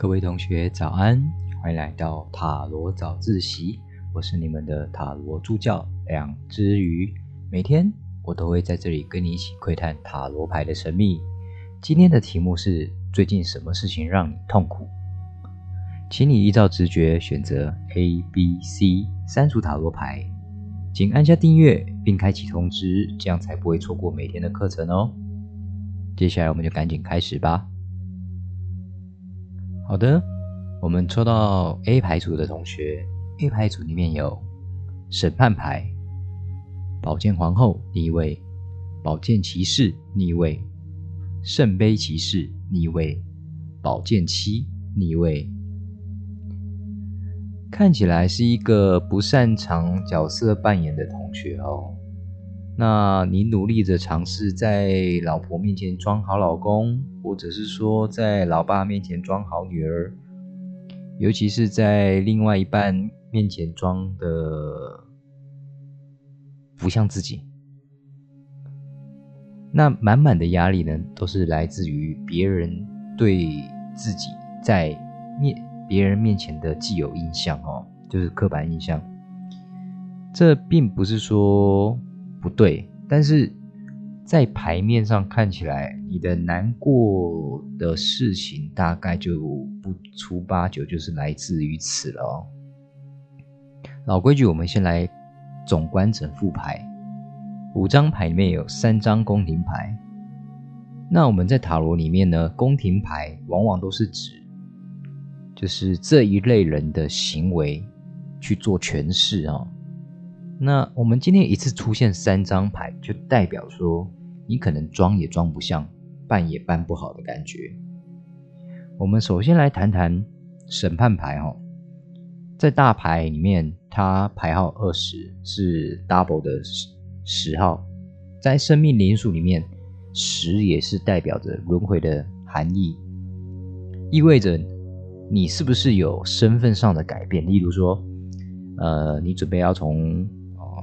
各位同学早安，欢迎来到塔罗早自习。我是你们的塔罗助教两只鱼，每天我都会在这里跟你一起窥探塔罗牌的神秘。今天的题目是：最近什么事情让你痛苦？请你依照直觉选择 A、B、C 三组塔罗牌，请按下订阅并开启通知，这样才不会错过每天的课程哦。接下来我们就赶紧开始吧。好的，我们抽到 A 牌组的同学，A 牌组里面有审判牌、宝剑皇后逆位、宝剑骑士逆位、圣杯骑士逆位、宝剑七逆位。看起来是一个不擅长角色扮演的同学哦。那你努力着尝试在老婆面前装好老公，或者是说在老爸面前装好女儿，尤其是在另外一半面前装的不像自己。那满满的压力呢，都是来自于别人对自己在面别人面前的既有印象哦，就是刻板印象。这并不是说。不对，但是在牌面上看起来，你的难过的事情大概就不出八九就是来自于此了哦。老规矩，我们先来总观整副牌，五张牌里面有三张宫廷牌。那我们在塔罗里面呢，宫廷牌往往都是指就是这一类人的行为去做诠释啊。那我们今天一次出现三张牌，就代表说你可能装也装不像，办也办不好的感觉。我们首先来谈谈审判牌哦，在大牌里面，它牌号二十是 double 的十号，在生命灵数里面，十也是代表着轮回的含义，意味着你是不是有身份上的改变？例如说，呃，你准备要从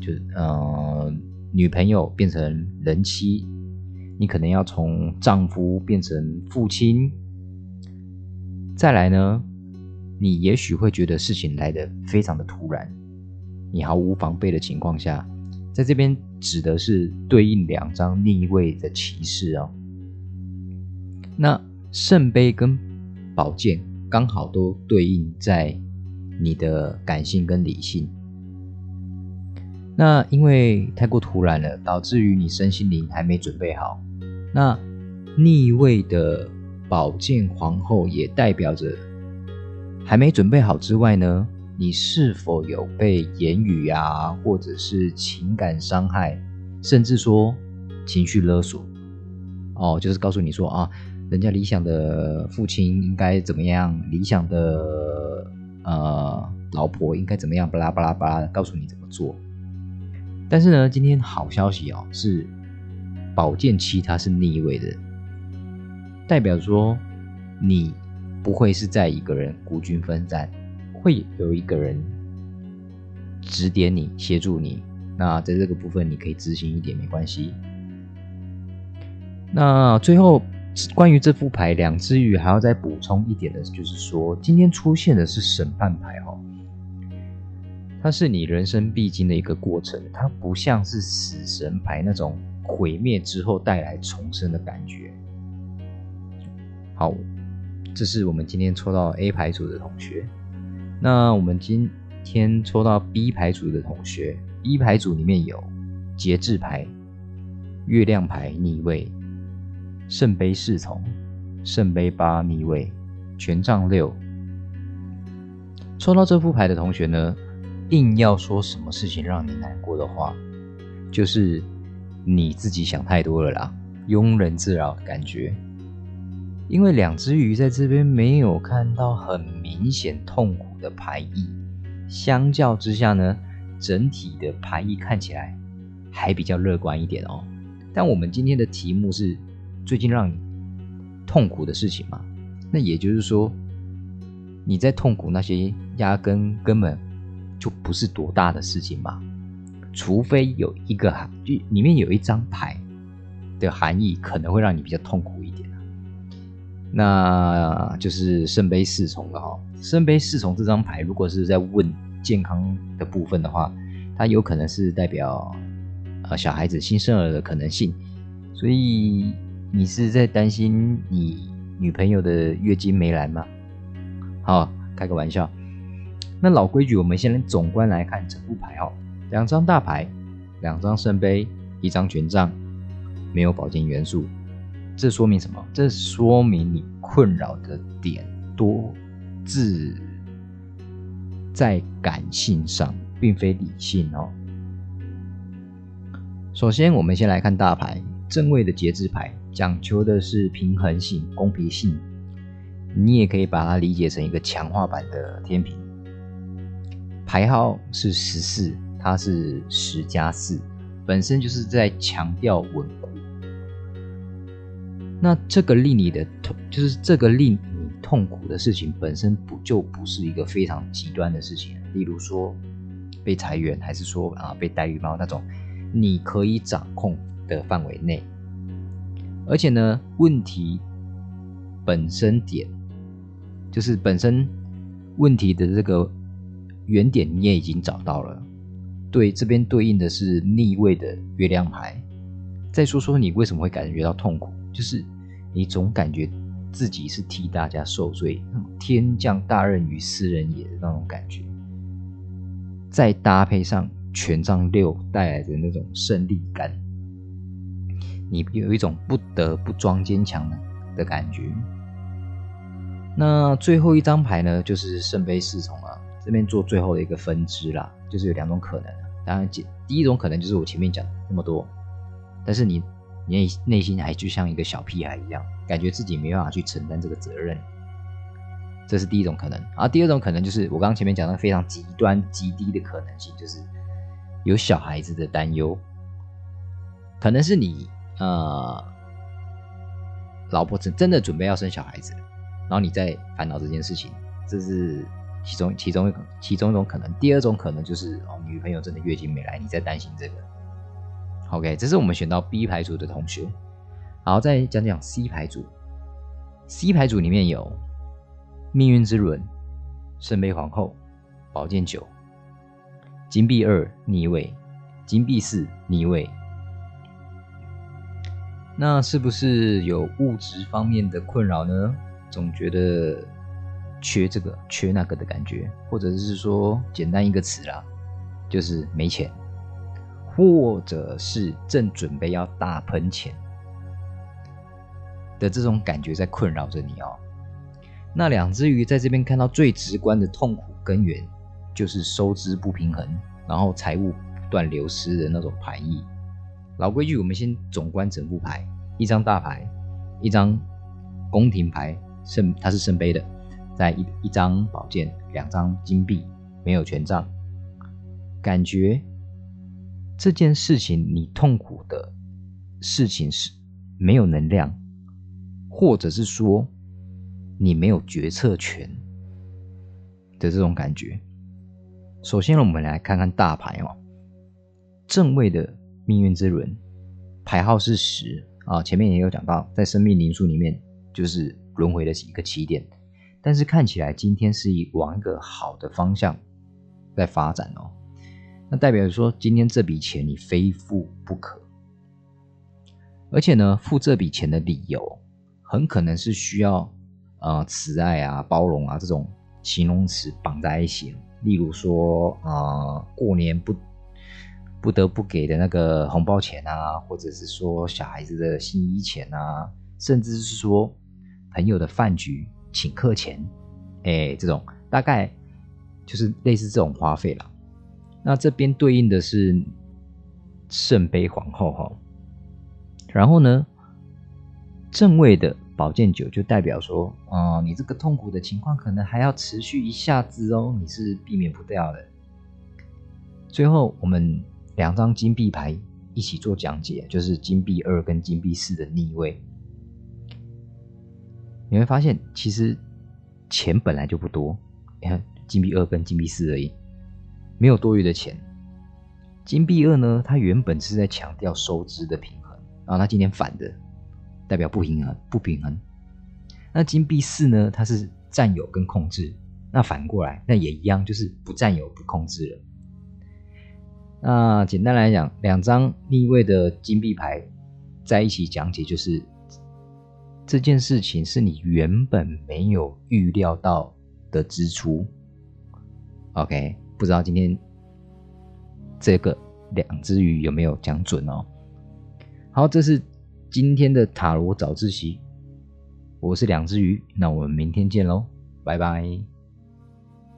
就呃，女朋友变成人妻，你可能要从丈夫变成父亲。再来呢，你也许会觉得事情来得非常的突然，你毫无防备的情况下，在这边指的是对应两张逆位的骑士哦。那圣杯跟宝剑刚好都对应在你的感性跟理性。那因为太过突然了，导致于你身心灵还没准备好。那逆位的宝剑皇后也代表着还没准备好之外呢，你是否有被言语啊，或者是情感伤害，甚至说情绪勒索？哦，就是告诉你说啊，人家理想的父亲应该怎么样，理想的呃老婆应该怎么样，巴拉巴拉巴拉，告诉你怎么做。但是呢，今天好消息哦，是宝剑七它是逆位的，代表说你不会是在一个人孤军奋战，会有一个人指点你、协助你。那在这个部分，你可以执行一点没关系。那最后关于这副牌，两只鱼还要再补充一点的，就是说今天出现的是审判牌哈。它是你人生必经的一个过程，它不像是死神牌那种毁灭之后带来重生的感觉。好，这是我们今天抽到 A 牌组的同学。那我们今天抽到 B 牌组的同学，B 牌组里面有节制牌、月亮牌逆位、圣杯侍从、圣杯八逆位、权杖六。抽到这副牌的同学呢？硬要说什么事情让你难过的话，就是你自己想太多了啦，庸人自扰的感觉。因为两只鱼在这边没有看到很明显痛苦的排异，相较之下呢，整体的排异看起来还比较乐观一点哦。但我们今天的题目是最近让你痛苦的事情嘛？那也就是说，你在痛苦那些压根根本。就不是多大的事情嘛，除非有一个，就里面有一张牌的含义可能会让你比较痛苦一点那就是圣杯侍从了哈。圣杯侍从这张牌，如果是在问健康的部分的话，它有可能是代表呃小孩子新生儿的可能性。所以你是在担心你女朋友的月经没来吗？好，开个玩笑。那老规矩，我们先来总观来看整副牌哦。两张大牌，两张圣杯，一张权杖，没有宝剑元素。这说明什么？这说明你困扰的点多自在感性上，并非理性哦。首先，我们先来看大牌正位的节制牌，讲求的是平衡性、公平性。你也可以把它理解成一个强化版的天平。牌号是十四，它是十加四，本身就是在强调稳固。那这个令你的痛，就是这个令你痛苦的事情本身不就不是一个非常极端的事情？例如说被裁员，还是说啊被戴绿帽那种，你可以掌控的范围内。而且呢，问题本身点就是本身问题的这个原点你也已经找到了。对，这边对应的是逆位的月亮牌。再说说你为什么会感觉到痛苦？就是你总感觉自己是替大家受罪，天降大任于斯人也的那种感觉，再搭配上权杖六带来的那种胜利感，你有一种不得不装坚强的感觉。那最后一张牌呢，就是圣杯侍从了，这边做最后的一个分支啦，就是有两种可能。当然，第一种可能就是我前面讲那么多，但是你。你内心还就像一个小屁孩一样，感觉自己没办法去承担这个责任，这是第一种可能。而第二种可能就是我刚刚前面讲的非常极端极低的可能性，就是有小孩子的担忧，可能是你呃老婆真真的准备要生小孩子，然后你在烦恼这件事情，这是其中其中一其中一种可能。第二种可能就是哦，女朋友真的月经没来，你在担心这个。OK，这是我们选到 B 牌组的同学，好，再讲讲 C 牌组。C 牌组里面有命运之轮、圣杯皇后、宝剑九、金币二逆位、金币四逆位。那是不是有物质方面的困扰呢？总觉得缺这个缺那个的感觉，或者是说简单一个词啦，就是没钱。或者是正准备要大喷钱的这种感觉在困扰着你哦。那两只鱼在这边看到最直观的痛苦根源，就是收支不平衡，然后财务不断流失的那种牌意。老规矩，我们先总观整副牌：一张大牌，一张宫廷牌，圣它是圣杯的，在一一张宝剑，两张金币，没有权杖，感觉。这件事情你痛苦的事情是没有能量，或者是说你没有决策权的这种感觉。首先呢，我们来看看大牌哦，正位的命运之轮牌号是十啊，前面也有讲到，在生命灵数里面就是轮回的一个起点，但是看起来今天是以往一个好的方向在发展哦。那代表说，今天这笔钱你非付不可，而且呢，付这笔钱的理由很可能是需要呃慈爱啊、包容啊这种形容词绑在一起。例如说，呃，过年不不得不给的那个红包钱啊，或者是说小孩子的新衣钱啊，甚至是说朋友的饭局请客钱，哎，这种大概就是类似这种花费了。那这边对应的是圣杯皇后哈，然后呢，正位的宝剑九就代表说，啊，你这个痛苦的情况可能还要持续一下子哦，你是避免不掉的。最后，我们两张金币牌一起做讲解，就是金币二跟金币四的逆位，你会发现其实钱本来就不多，你看金币二跟金币四而已。没有多余的钱，金币二呢？它原本是在强调收支的平衡，然后它今天反的，代表不平衡，不平衡。那金币四呢，它是占有跟控制。那反过来，那也一样，就是不占有、不控制了。那简单来讲，两张逆位的金币牌在一起讲解，就是这件事情是你原本没有预料到的支出。OK，不知道今天这个两只鱼有没有讲准哦？好，这是今天的塔罗早自习，我是两只鱼，那我们明天见喽，拜拜。